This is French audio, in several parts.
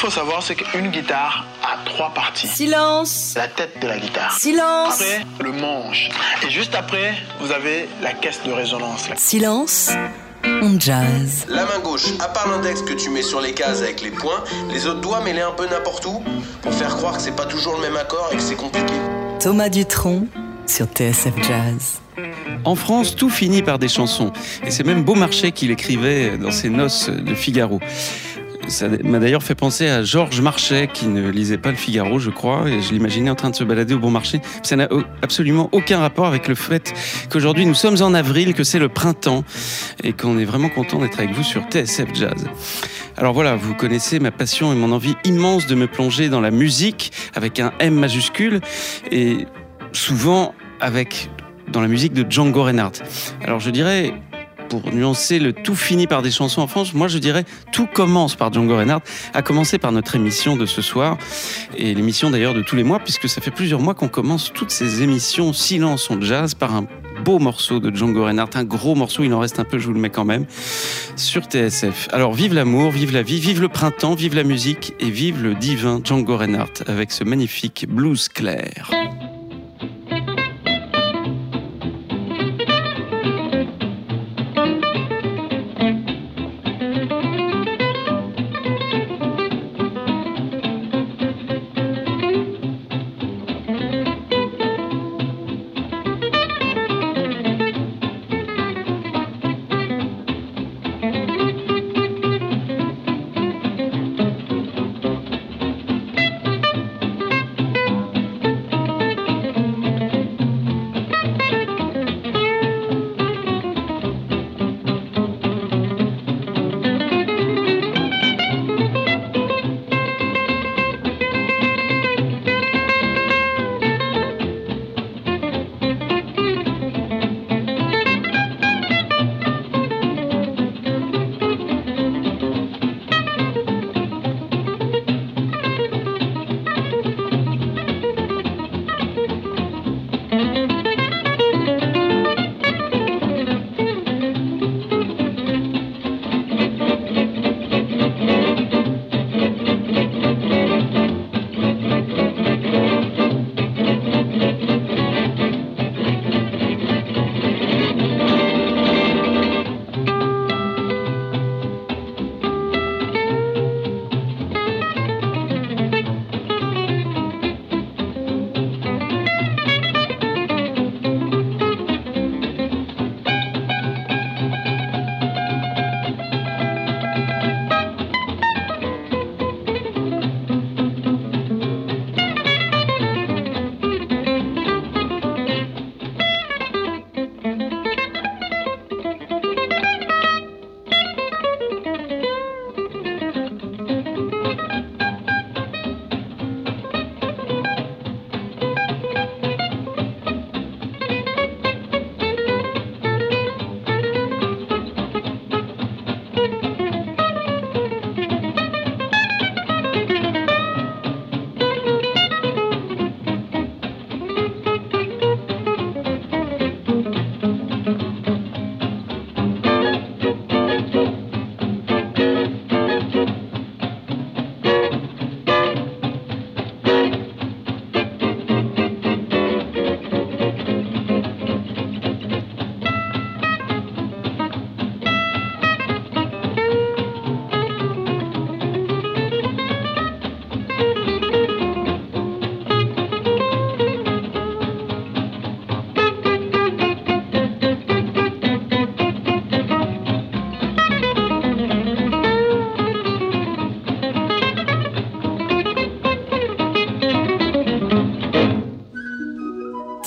faut savoir, c'est qu'une guitare a trois parties. Silence. La tête de la guitare. Silence. Après, le manche. Et juste après, vous avez la caisse de résonance. Silence. On jazz. La main gauche, à part l'index que tu mets sur les cases avec les points, les autres doigts mets-les un peu n'importe où pour faire croire que c'est pas toujours le même accord et que c'est compliqué. Thomas Dutronc sur TSF Jazz. En France, tout finit par des chansons. Et c'est même Beaumarchais qui l'écrivait dans ses noces de Figaro. Ça m'a d'ailleurs fait penser à Georges Marchais qui ne lisait pas le Figaro, je crois, et je l'imaginais en train de se balader au bon marché. Ça n'a absolument aucun rapport avec le fait qu'aujourd'hui nous sommes en avril, que c'est le printemps, et qu'on est vraiment content d'être avec vous sur TSF Jazz. Alors voilà, vous connaissez ma passion et mon envie immense de me plonger dans la musique avec un M majuscule, et souvent avec dans la musique de Django Reinhardt. Alors je dirais pour nuancer le tout fini par des chansons en France, moi je dirais tout commence par Django Reinhardt, à commencer par notre émission de ce soir, et l'émission d'ailleurs de tous les mois, puisque ça fait plusieurs mois qu'on commence toutes ces émissions Silence en jazz par un beau morceau de Django Reinhardt, un gros morceau, il en reste un peu, je vous le mets quand même, sur TSF. Alors vive l'amour, vive la vie, vive le printemps, vive la musique, et vive le divin Django Reinhardt avec ce magnifique blues clair.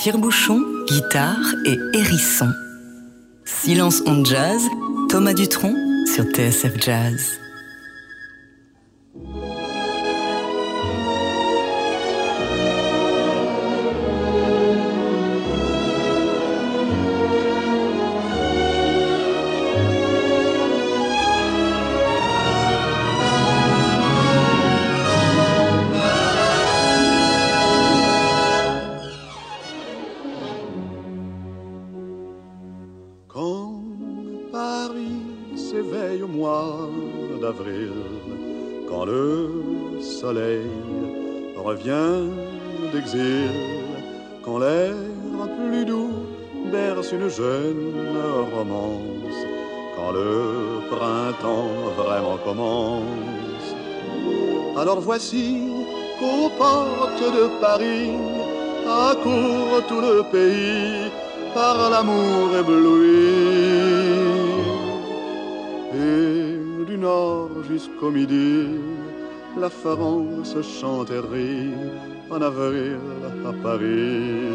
Tire-bouchon, guitare et hérisson. Silence on jazz, Thomas Dutronc sur TSF Jazz. Voici qu'aux portes de Paris accourt tout le pays par l'amour ébloui. Et du nord jusqu'au midi, la France chante et rit en avril à Paris.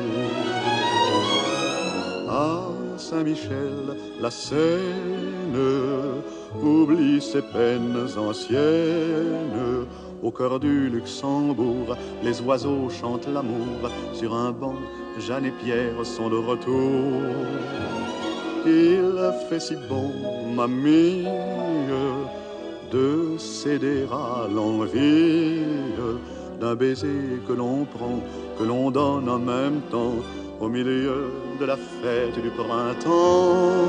À Saint-Michel, la Seine oublie ses peines anciennes. Au cœur du Luxembourg, les oiseaux chantent l'amour. Sur un banc, Jeanne et Pierre sont de retour. Il fait si bon, mamie, de céder à l'envie d'un baiser que l'on prend, que l'on donne en même temps au milieu de la fête du printemps.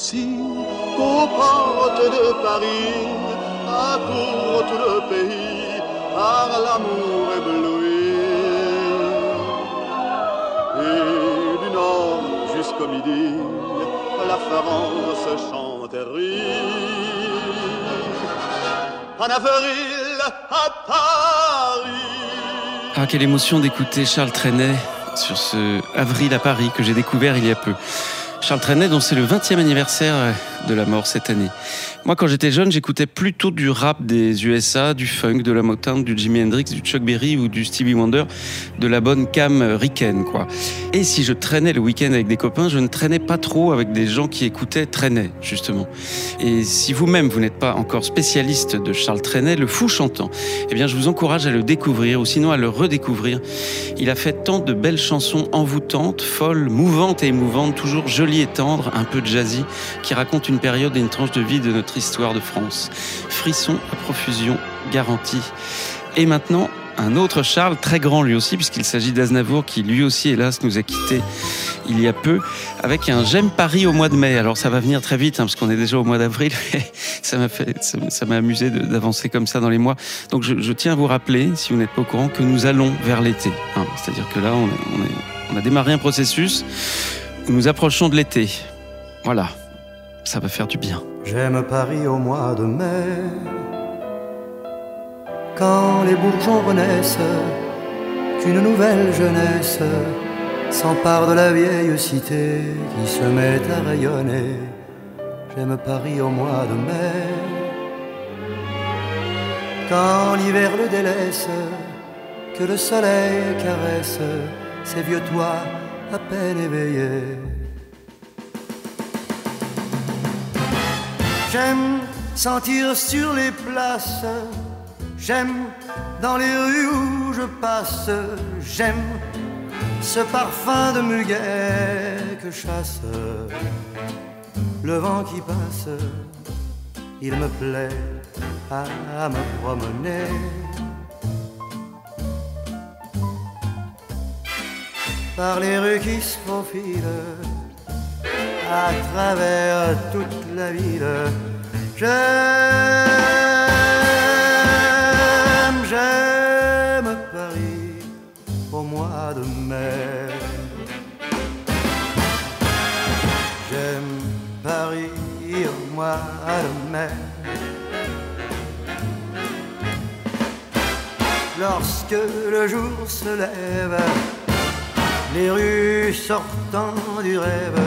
Qu'aux portes de Paris accourt tout le pays par l'amour ébloui. Et du nord jusqu'au midi, la France chante et rit. En avril à Paris. Ah, quelle émotion d'écouter Charles Trenet sur ce Avril à Paris que j'ai découvert il y a peu. Charles Trenet, dont c'est le 20e anniversaire de la mort cette année. Moi, quand j'étais jeune, j'écoutais plutôt du rap des USA, du funk, de la Motown, du Jimi Hendrix, du Chuck Berry ou du Stevie Wonder, de la bonne cam ricaine, quoi. Et si je traînais le week-end avec des copains, je ne traînais pas trop avec des gens qui écoutaient Trenet, justement. Et si vous-même, vous n'êtes pas encore spécialiste de Charles Trenet, le fou chantant, eh bien, je vous encourage à le découvrir ou sinon à le redécouvrir. Il a fait tant de belles chansons envoûtantes, folles, mouvantes et émouvantes, toujours jolies et tendres, un peu jazzy, qui racontent une période et une tranche de vie de notre histoire de France. Frisson à profusion garantie. Et maintenant, un autre Charles, très grand lui aussi, puisqu'il s'agit d'Aznavour, qui lui aussi, hélas, nous a quittés il y a peu, avec un J'aime Paris au mois de mai. Alors ça va venir très vite, hein, parce qu'on est déjà au mois d'avril, ça m'a fait, ça m'a amusé d'avancer comme ça dans les mois. Donc je, tiens à vous rappeler, si vous n'êtes pas au courant, que nous allons vers l'été. Hein. C'est-à-dire que là, on, a démarré un processus nous approchons de l'été. Voilà, ça va faire du bien. J'aime Paris au mois de mai, quand les bourgeons renaissent, qu'une nouvelle jeunesse s'empare de la vieille cité qui se met à rayonner. J'aime Paris au mois de mai, quand l'hiver le délaisse, que le soleil caresse ses vieux toits à peine éveillés. J'aime sentir sur les places, j'aime dans les rues où je passe, j'aime ce parfum de muguet que chasse le vent qui passe. Il me plaît à me promener. Par les rues qui se profilent à travers toute la ville. J'aime, j'aime Paris au mois de mai. J'aime Paris au mois de mai. Lorsque le jour se lève, les rues sortant du rêve,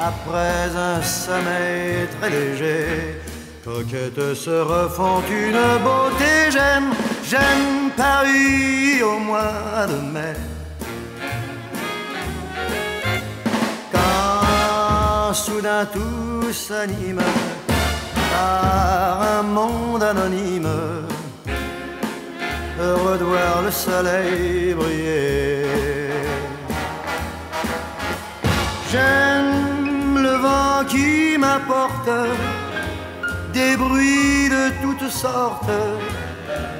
après un sommeil très léger, coquettes se refont une beauté. J'aime, j'aime Paris au mois de mai. Quand soudain tout s'anime par un monde anonyme, heureux de voir le soleil briller. J'aime vent qui m'apporte des bruits de toutes sortes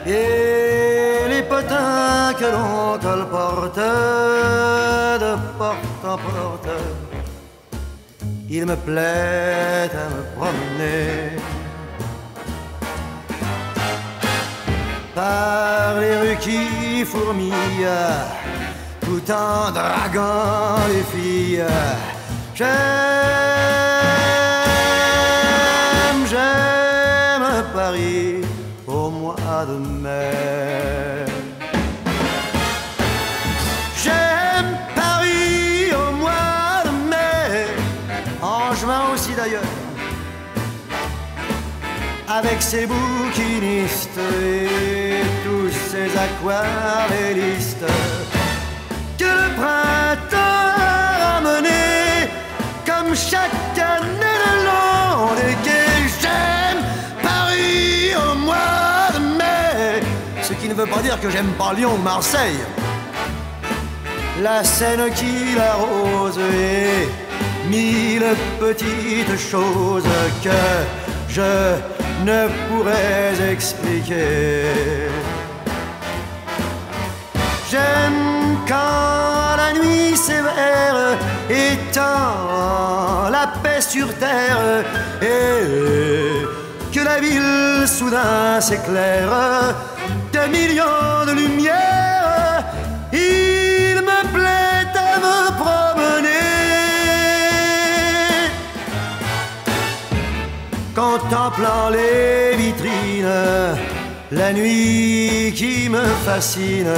et les potins que l'on colporte de porte en porte. Il me plaît à me promener par les rues qui fourmillent, tout en draguant les filles. J'aime, j'aime Paris au mois de mai. J'aime Paris au mois de mai, en juin aussi d'ailleurs avec ses bouquinistes et tous ses aquarellistes que le printemps chaque année le long des. J'aime Paris au mois de mai, ce qui ne veut pas dire que j'aime pas Lyon ou Marseille. La Seine qui l'arrose et mille petites choses que je ne pourrais expliquer. J'aime quand la nuit sévère la paix sur terre et que la ville soudain s'éclaire de millions de lumières. Il me plaît à me promener. contemplant les vitrines, la nuit qui me fascine.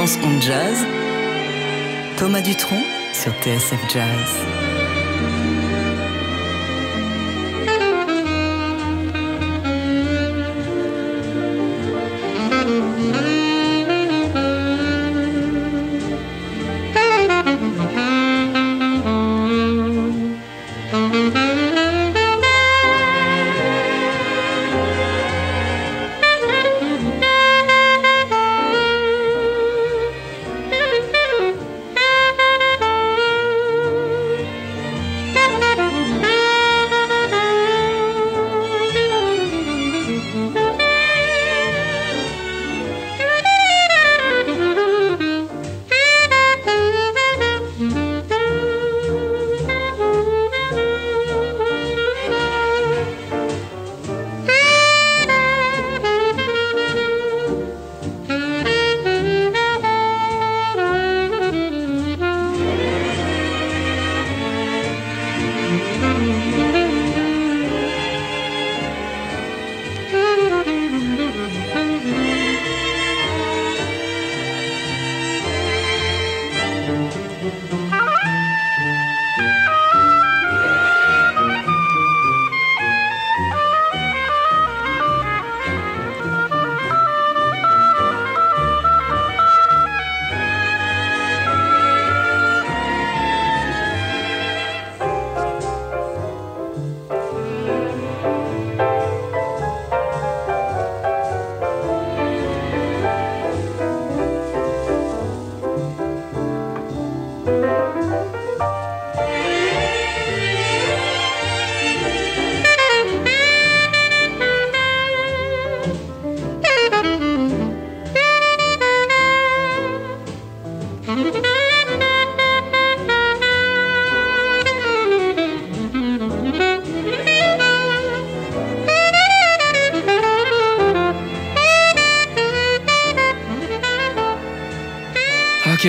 Silence on jazz. Thomas Dutronc sur TSF Jazz.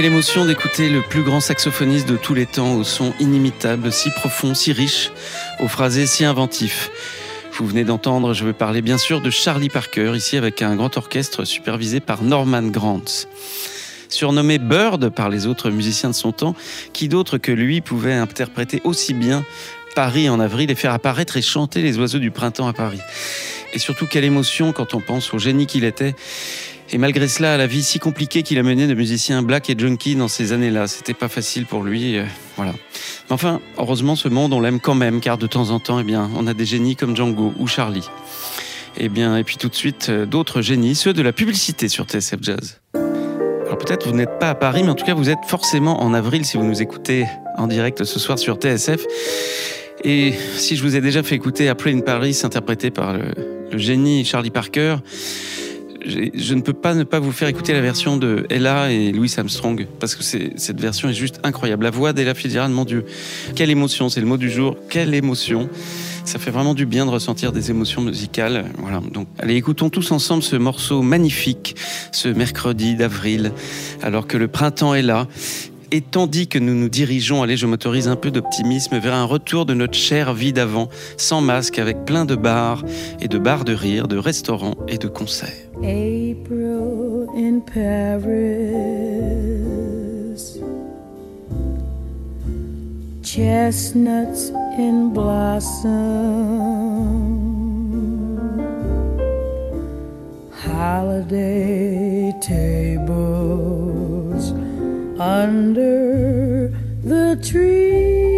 Quelle émotion d'écouter le plus grand saxophoniste de tous les temps au son inimitable, si profond, si riche, au phrasé si inventif. Vous venez d'entendre, je veux parler bien sûr de Charlie Parker, ici avec un grand orchestre supervisé par Norman Grant. Surnommé Bird par les autres musiciens de son temps, qui d'autre que lui pouvait interpréter aussi bien Paris en avril et faire apparaître et chanter les oiseaux du printemps à Paris? Et surtout, quelle émotion quand on pense au génie qu'il était. Et malgré cela, la vie si compliquée qu'il a menée de musicien black et junkie dans ces années-là, c'était pas facile pour lui. euh, voilà. Mais enfin, heureusement, ce monde, on l'aime quand même, car de temps en temps, eh bien, on a des génies comme Django ou Charlie. Et bien, et puis tout de suite, euh, d'autres génies, ceux de la publicité sur TSF Jazz. Alors peut-être vous n'êtes pas à Paris, mais en tout cas, vous êtes forcément en avril si vous nous écoutez en direct ce soir sur TSF. Et si je vous ai déjà fait écouter April in Paris, interprété par le, génie Charlie Parker, je ne peux pas ne pas vous faire écouter la version de Ella et Louis Armstrong, parce que cette version est juste incroyable. La voix d'Ella Fitzgerald, mon Dieu, quelle émotion, c'est le mot du jour, quelle émotion. Ça fait vraiment du bien de ressentir des émotions musicales. Voilà. Donc, allez, écoutons tous ensemble ce morceau magnifique, ce mercredi d'avril, alors que le printemps est là. Et tandis que nous nous dirigeons, allez, je m'autorise un peu d'optimisme vers un retour de notre chère vie d'avant, sans masque, avec plein de bars et de bars de rire, de restaurants et de concerts. April in Paris. Chestnuts in blossom. Holiday tables under the trees.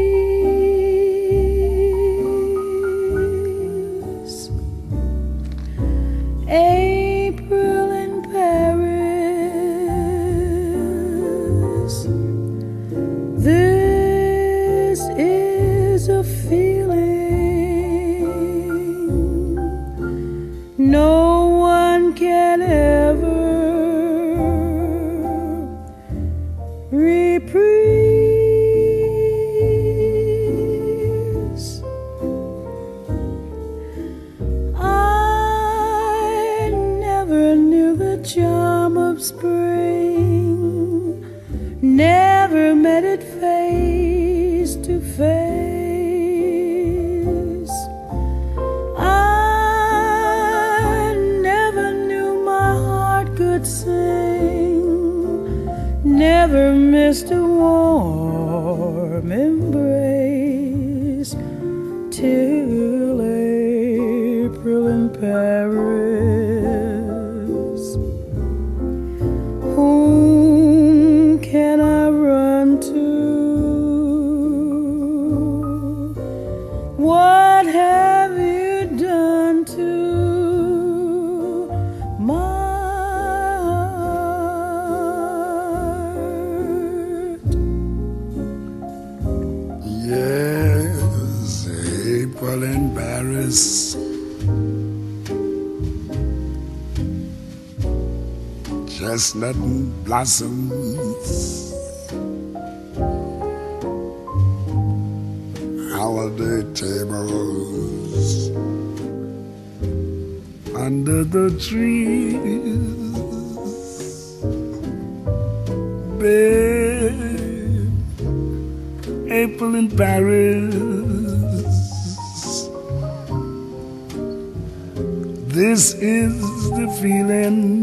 Never missed a warm embrace till April in Paris. Chestnut blossoms. Holiday tables under the trees. Babe, April in Paris. This is the feeling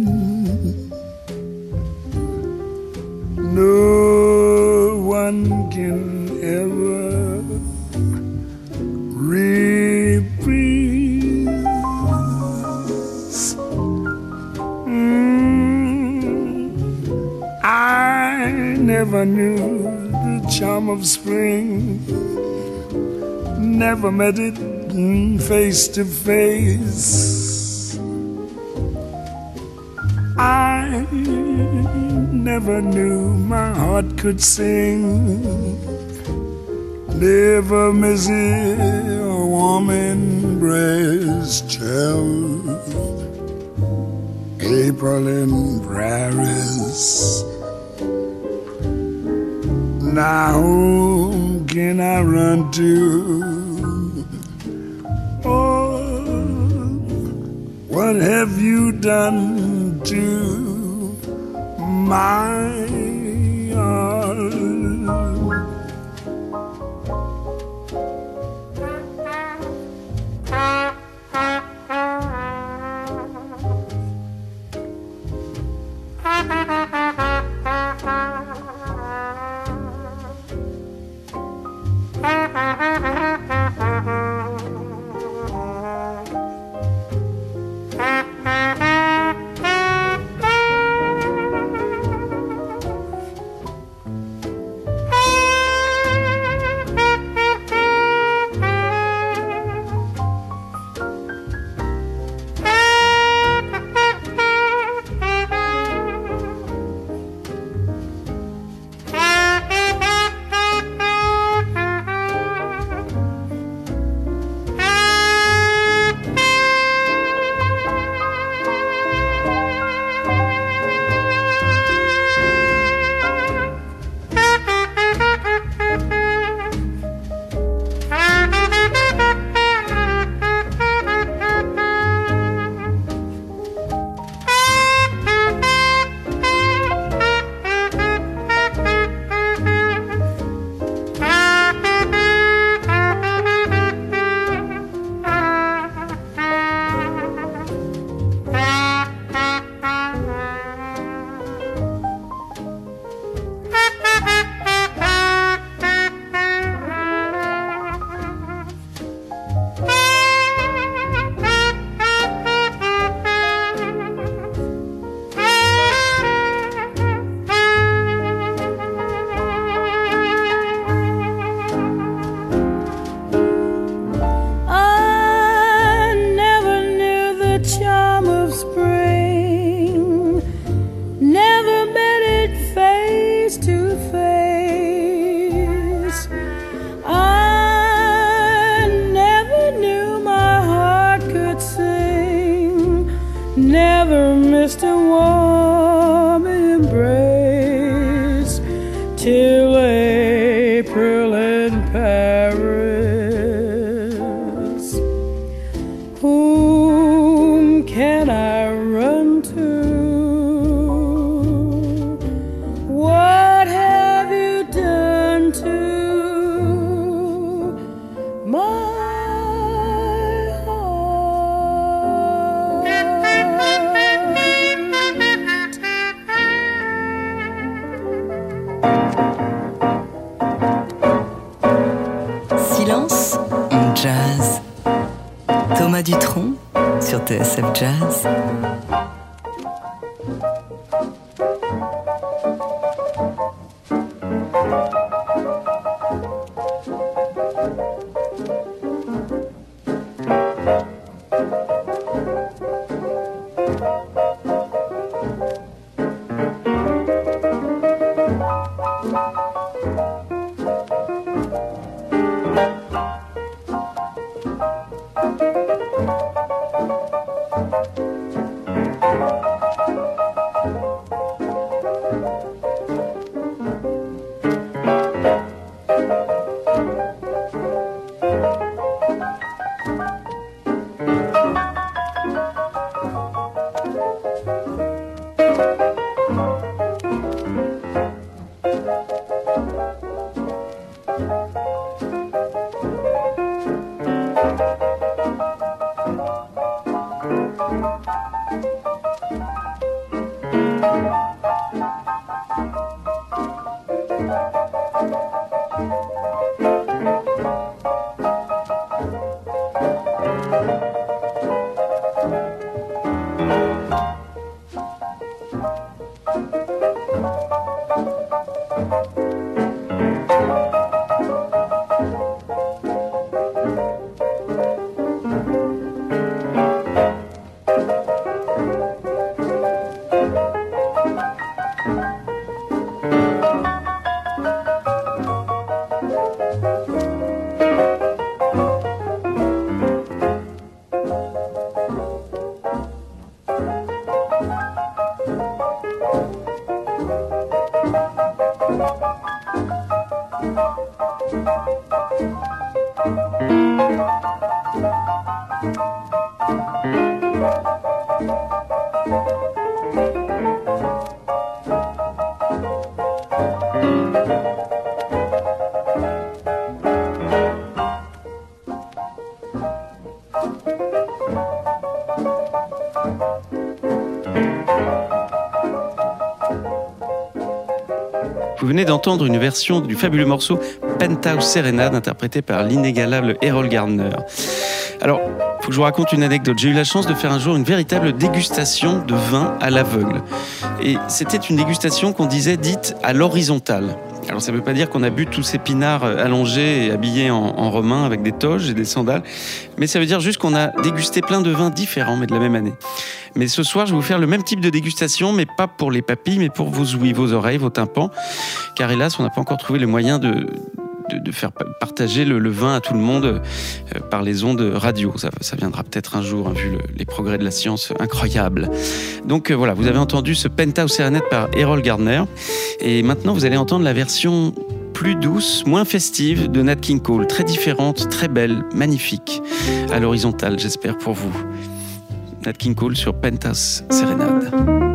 never knew the charm of spring, never met it face to face. I never knew my heart could sing, never miss a warm embrace till April in Paris. Now whom can I run to? Oh, what have you done to my never missed a one. Venez d'entendre une version du fabuleux morceau Penthouse Serenade interprété par l'inégalable Errol Gardner. Alors, faut que je vous raconte une anecdote. J'ai eu la chance de faire un jour une véritable dégustation de vin à l'aveugle. Et c'était une dégustation qu'on disait dite à l'horizontale. Alors ça ne veut pas dire qu'on a bu tous ces pinards euh, allongés et habillés en, en romain avec des toges et des sandales, mais ça veut dire juste qu'on a dégusté plein de vins différents, mais de la même année. Mais ce soir, je vais vous faire le même type de dégustation, mais pas pour les papilles, mais pour vos ouïes, vos oreilles, vos tympans, car hélas, on n'a pas encore trouvé le moyen de, de, faire pa- partager le, vin à tout le monde euh, par les ondes radio. Ça, viendra peut-être un jour, hein, vu le- les progrès de la science incroyables. Donc euh, voilà, vous avez entendu ce Penthouse Serenade par Errol Gardner. Et maintenant, vous allez entendre la version plus douce, moins festive de Nat King Cole. Très différente, très belle, magnifique. À l'horizontale, j'espère pour vous. Nat King Cole sur Penthouse Serenade.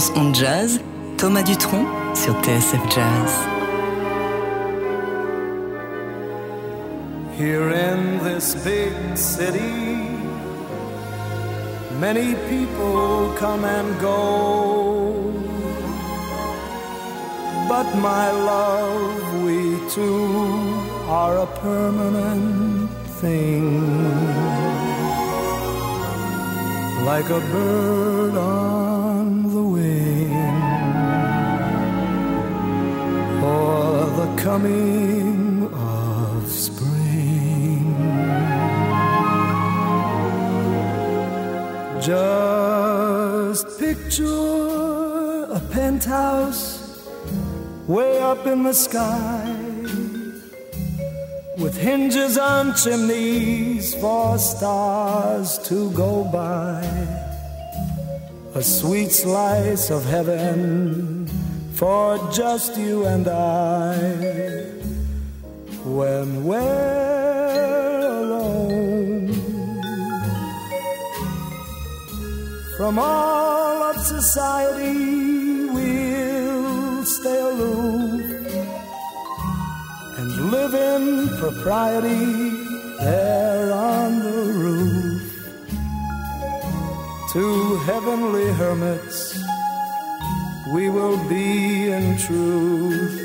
On jazz, Thomas Dutronc sur TSF Jazz. Here in this big city, many people come and go. But my love, we two are a permanent thing. Like a bird on coming of spring. Just picture a penthouse way up in the sky with hinges on chimneys for stars to go by. A sweet slice of heaven for just you and I. When we're alone from all of society, we'll stay aloof and live in propriety there on the roof. Two heavenly hermits, we will be in truth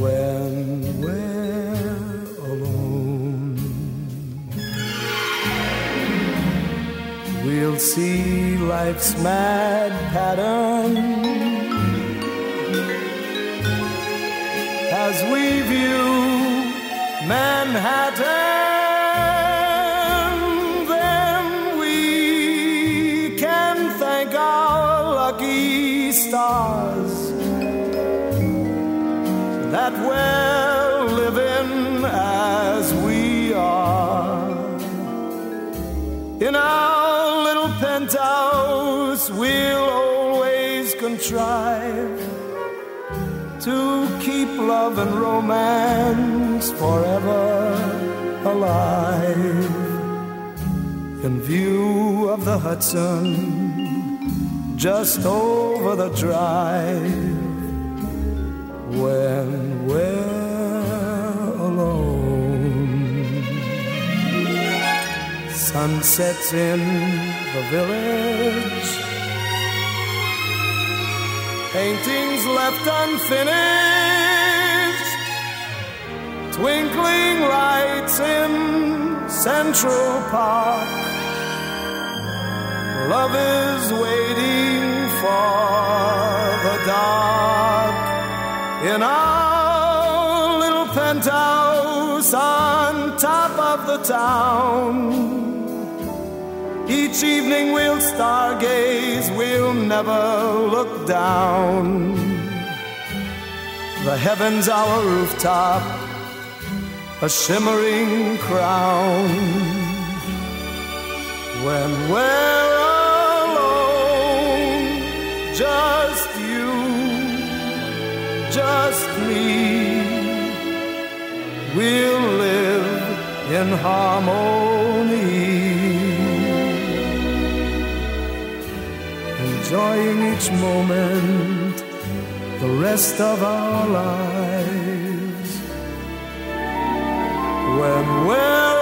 when we're alone. We'll see life's mad pattern as we view Manhattan, that we're living as we are. In our little penthouse, we'll always contrive to keep love and romance forever alive. In view of the Hudson, just over the drive, when we're alone. Sunsets in the village paintings left unfinished, twinkling lights in Central Park. Love is waiting for the dark in our little penthouse on top of the town. Each evening we'll stargaze, we'll never look down. The heavens our rooftop, a shimmering crown. When we're alone, just we'll live in harmony. enjoying each moment the rest of our lives. When we're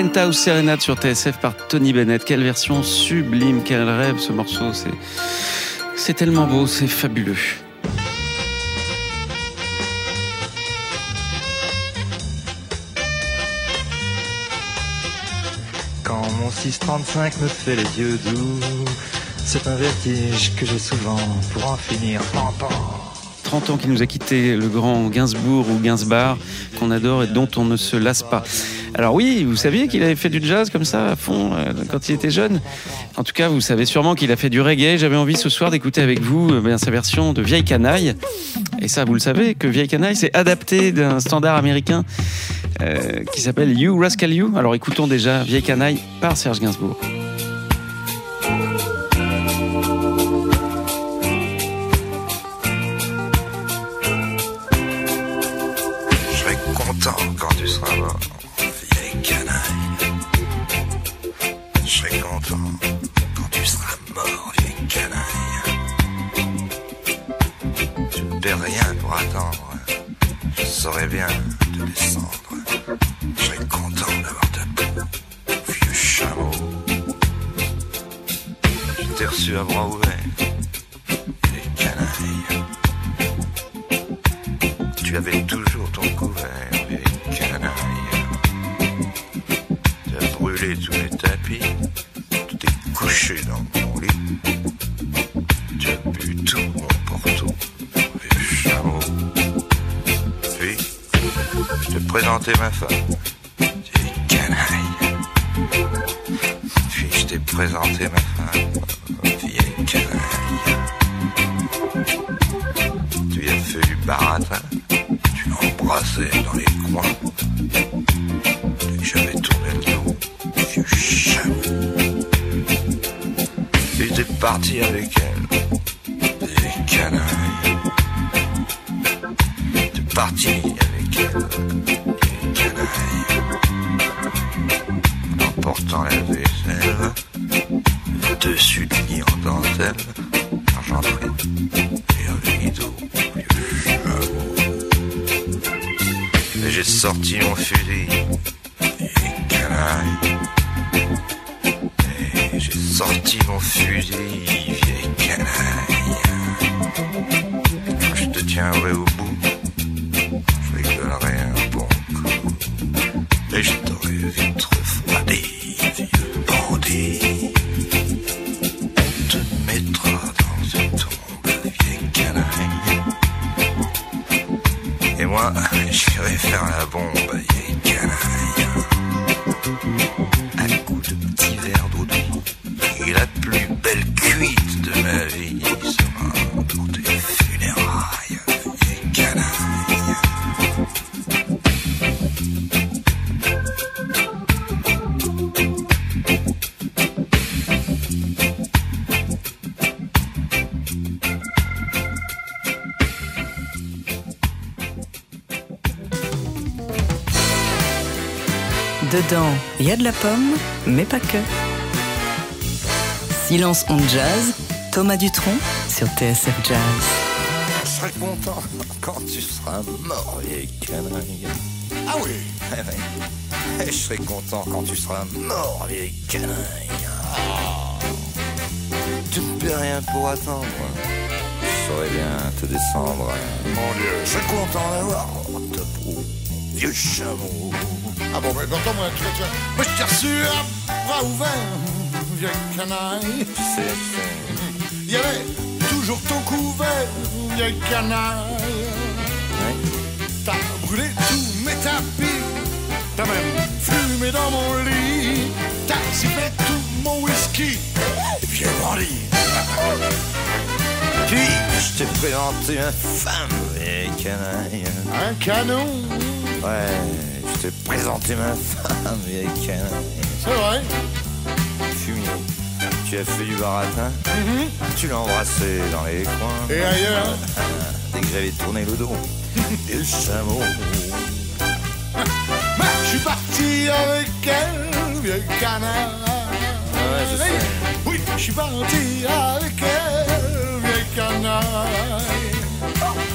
Penthouse Serenade sur TSF par Tony Bennett. Quelle version sublime, quel rêve ce morceau. C'est, c'est tellement beau, c'est fabuleux. Quand mon 635 me fait les yeux doux, c'est un vertige que j'ai souvent pour en finir. Pan, pan. 30 ans qu'il nous a quitté, le grand Gainsbourg ou Gainsbar, qu'on adore et dont on ne se lasse pas. Alors oui, vous saviez qu'il avait fait du jazz comme ça à fond euh, quand il était jeune. En tout cas, vous savez sûrement qu'il a fait du reggae. J'avais envie ce soir d'écouter avec vous euh, ben, sa version de Vieille Canaille. Et ça, vous le savez, que Vieille Canaille, c'est adapté d'un standard américain euh, qui s'appelle You Rascal You. Alors écoutons déjà Vieille Canaille par Serge Gainsbourg. Je content quand tu seras mort, Je serai content quand tu seras mort, vieille canaille. Tu ne perds rien pour attendre. Je saurais bien te descendre. Je serai content d'avoir ta peau, vieux chameau. Je t'ai reçu à bras ouverts, te présentais et. Et j'ai sorti mon fusil, vieille canaille. Et j'ai sorti mon fusil, vieille canaille. Quand je te tiendrai au y a de la pomme, mais pas que. Silence on jazz, Thomas Dutronc sur TSF Jazz. Je serai content quand tu seras mort, vieille canaille. Ah oui Eh oui. Et je serai content quand tu seras mort, vieille canaille. Ah. Tu ne peux rien pour attendre. Je saurais bien te descendre. Mon Dieu. Je serai content d'avoir ta peau, vieux chameau. Ah bon, mais attends, moi, tu vois, tu vois. Moi, je t'ai reçu à bras ouverts, vieille canaille. Il y avait toujours ton couvert, vieille canaille. T'as brûlé tous mes tapis, t'as même fumé dans mon lit, t'as sifflé tout mon whisky, et puis bandit. Puis, je t'ai présenté? Ma femme, vieille canaille. Un canon, Ouais, je t'ai présenté ma femme, vieille canaille. C'est vrai. Fumier, tu as fait du baratin Tu l'as embrassé dans les coins. Et ailleurs Dès que j'avais tourné le dos. Et le chameau. Mais je suis parti avec elle, vieille canaille. Ouais, je sais. Oui, je suis parti avec elle, vieille canaille.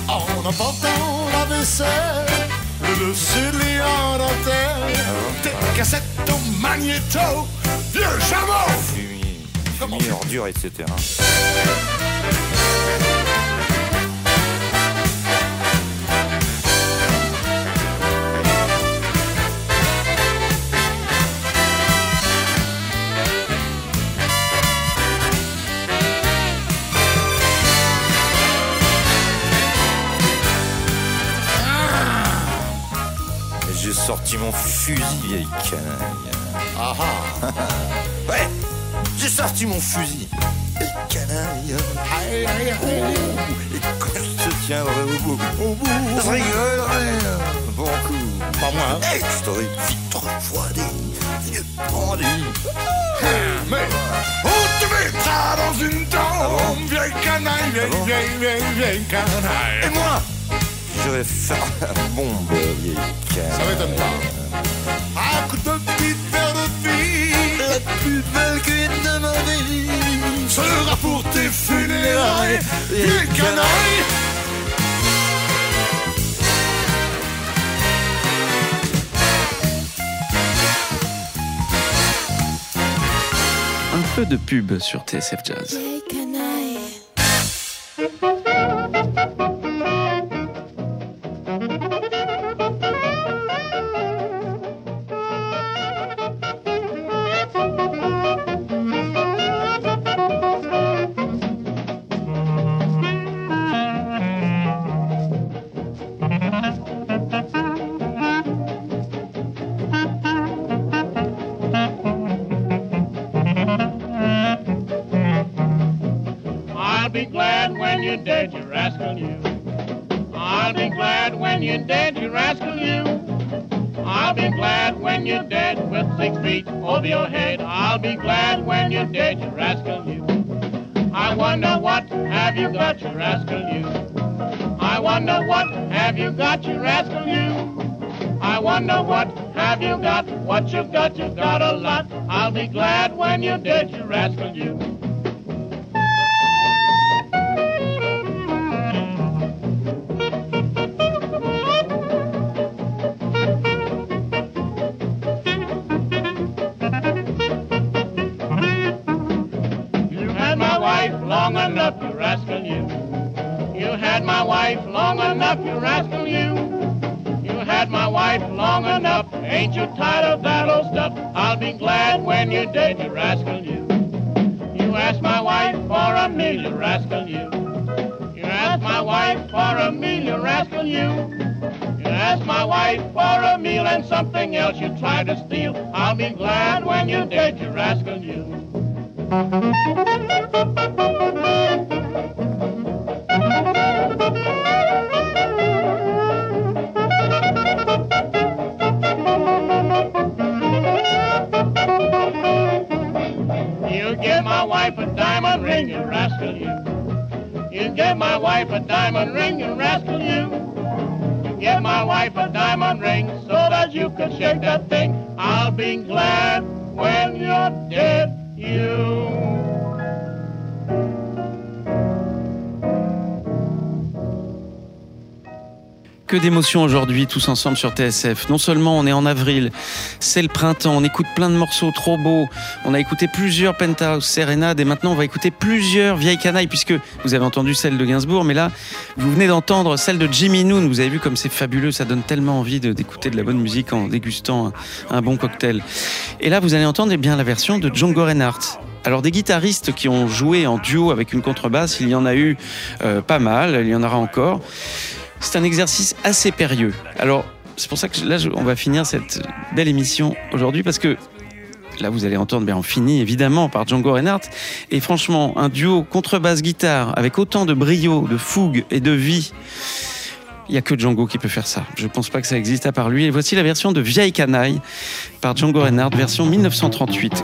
En emportant la vaisselle, le lit en dentelle, tes cassettes au magnéto, vieux chameau. Fumier, fumier, ordure, etc. sorti mon fusil, vieille canaille. Ah ah. Ouais, j'ai sorti mon fusil. Vieille canaille. Aïe, aïe, aïe. Et quand je te tiendrai au bout, au bout, je rigolerai bon coup. Pas moi. hein. Et je t'aurais vite refroidi, vieux bandit. Mais on te mettra dans une tombe, vieille canaille, vieille, Ah vieille, vieille, vieille Et canaille. moi, je vais faire la bombe, vieille. Ça m'étonne pas. À coup de petite de vie, La plus belle cuite de ma vie sera pour tes funérailles, vieille canaille. Un peu de pub sur TSF Jazz. You're dead, you rascal you. I'll be glad when you're dead, you rascal you. I'll be glad when you're dead with six feet over your head. I'll be glad when you're dead, you rascal you. I wonder what have you got, you rascal you. I wonder what have you got, you rascal you. I wonder what have you got, what you've got, you've got a lot. I'll be glad when you're dead, you rascal. You enough, you rascal you. You had my wife long enough. Ain't you tired of that old stuff? I'll be glad when you're dead, you rascal you. You asked my wife for a meal, you rascal you. You asked my wife for a meal, you rascal you. You asked my wife for a meal and something else you tried to steal. I'll be glad when you're dead, you rascal. You wife a diamond ring, you rascal you. You give my wife a diamond ring, you rascal you. You give my wife a diamond ring so that you can shake that thing. I'll be glad when you're dead, Que d'émotions aujourd'hui, tous ensemble sur TSF. Non seulement on est en avril, c'est le printemps, on écoute plein de morceaux trop beaux. On a écouté plusieurs Penthouse, Serenade, et maintenant on va écouter plusieurs vieilles canailles, puisque vous avez entendu celle de Gainsbourg, mais là, vous venez d'entendre celle de Jimmy Noon. Vous avez vu comme c'est fabuleux, ça donne tellement envie d'écouter de, la bonne musique en dégustant un, un bon cocktail. Et là, vous allez entendre eh bien la version de Django Reinhardt. Alors des guitaristes qui ont joué en duo avec une contrebasse, il y en a eu euh, pas mal, il y en aura encore. C'est un exercice assez périlleux. Alors, c'est pour ça que là, on va finir cette belle émission aujourd'hui parce que là, vous allez entendre, bien, on finit évidemment par Django Reinhardt. Et franchement, un duo contrebasse-guitare avec autant de brio, de fougue et de vie. Il n'y a que Django qui peut faire ça. Je ne pense pas que ça existe à part lui. Et voici la version de Vieille Canaille par Django Reinhardt, version 1938.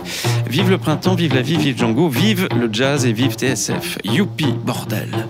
Vive le printemps, vive la vie, vive Django, vive le jazz et vive TSF. Youpi, bordel.